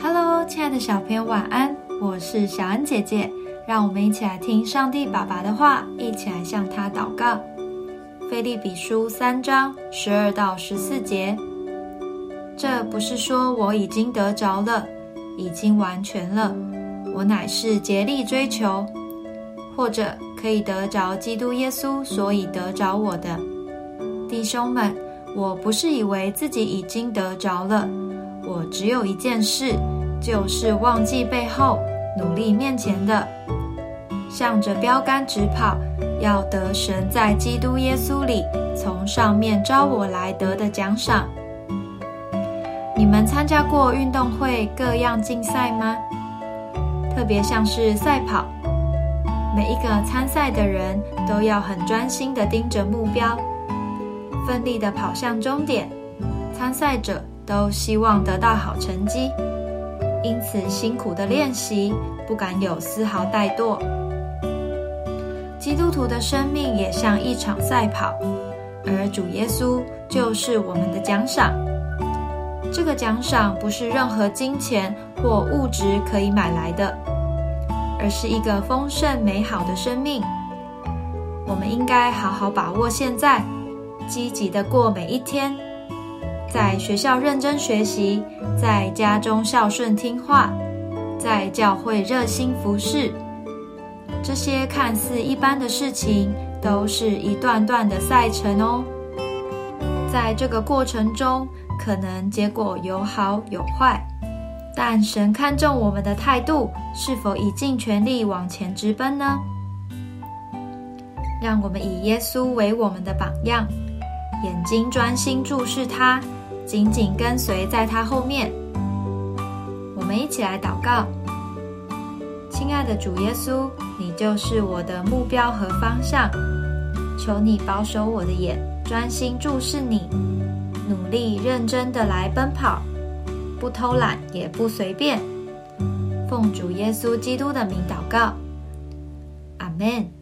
Hello，亲爱的小朋友，晚安！我是小恩姐姐，让我们一起来听上帝爸爸的话，一起来向他祷告。菲利比书三章十二到十四节，这不是说我已经得着了，已经完全了，我乃是竭力追求，或者可以得着基督耶稣，所以得着我的弟兄们。我不是以为自己已经得着了，我只有一件事，就是忘记背后，努力面前的，向着标杆直跑，要得神在基督耶稣里从上面招我来得的奖赏。你们参加过运动会各样竞赛吗？特别像是赛跑，每一个参赛的人都要很专心的盯着目标。奋力的跑向终点，参赛者都希望得到好成绩，因此辛苦的练习不敢有丝毫怠惰。基督徒的生命也像一场赛跑，而主耶稣就是我们的奖赏。这个奖赏不是任何金钱或物质可以买来的，而是一个丰盛美好的生命。我们应该好好把握现在。积极的过每一天，在学校认真学习，在家中孝顺听话，在教会热心服侍。这些看似一般的事情，都是一段段的赛程哦。在这个过程中，可能结果有好有坏，但神看重我们的态度，是否以尽全力往前直奔呢？让我们以耶稣为我们的榜样。眼睛专心注视他，紧紧跟随在他后面。我们一起来祷告：亲爱的主耶稣，你就是我的目标和方向。求你保守我的眼，专心注视你，努力认真的来奔跑，不偷懒也不随便。奉主耶稣基督的名祷告，阿门。